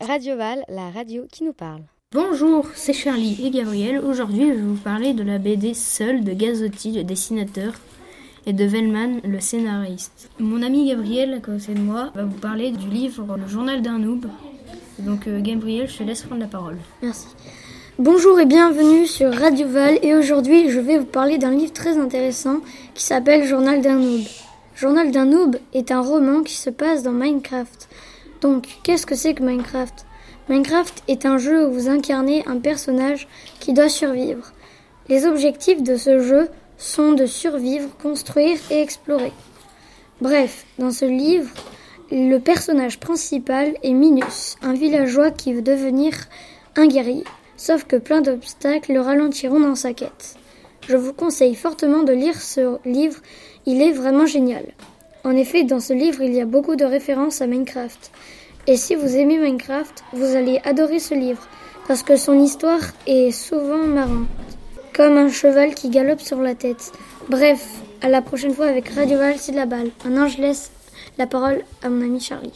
Radio Val, la radio qui nous parle. Bonjour, c'est Charlie et Gabriel. Aujourd'hui, je vais vous parler de la BD Seul de Gazotti, le dessinateur, et de Vellman, le scénariste. Mon ami Gabriel, à côté de moi, va vous parler du livre Le journal d'un noob. Donc, euh, Gabriel, je te laisse prendre la parole. Merci. Bonjour et bienvenue sur Radio Val et aujourd'hui je vais vous parler d'un livre très intéressant qui s'appelle Journal d'un noob. Journal d'un noob est un roman qui se passe dans Minecraft. Donc qu'est-ce que c'est que Minecraft? Minecraft est un jeu où vous incarnez un personnage qui doit survivre. Les objectifs de ce jeu sont de survivre, construire et explorer. Bref, dans ce livre, le personnage principal est Minus, un villageois qui veut devenir un guerrier. Sauf que plein d'obstacles le ralentiront dans sa quête. Je vous conseille fortement de lire ce livre, il est vraiment génial. En effet, dans ce livre, il y a beaucoup de références à Minecraft. Et si vous aimez Minecraft, vous allez adorer ce livre, parce que son histoire est souvent marrante, comme un cheval qui galope sur la tête. Bref, à la prochaine fois avec Radio Val, c'est de la balle. Maintenant, je laisse la parole à mon ami Charlie.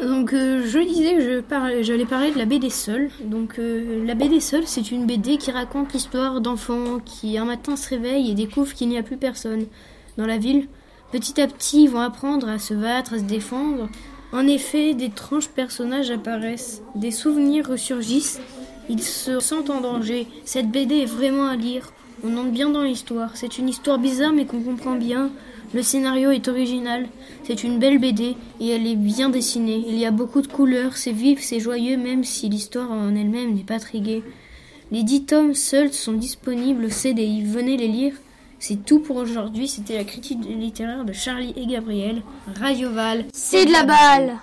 Donc euh, je disais que je par- j'allais parler de la BD Seul. Donc euh, la BD Seul, c'est une BD qui raconte l'histoire d'enfants qui un matin se réveillent et découvrent qu'il n'y a plus personne dans la ville. Petit à petit, ils vont apprendre à se battre, à se défendre. En effet, d'étranges personnages apparaissent, des souvenirs ressurgissent, ils se sentent en danger. Cette BD est vraiment à lire. On entre bien dans l'histoire. C'est une histoire bizarre mais qu'on comprend bien. Le scénario est original, c'est une belle BD et elle est bien dessinée. Il y a beaucoup de couleurs, c'est vif, c'est joyeux même si l'histoire en elle-même n'est pas très gaie. Les dix tomes seuls sont disponibles au CDI, venez les lire. C'est tout pour aujourd'hui, c'était la critique littéraire de Charlie et Gabriel, Radio Val. C'est de la balle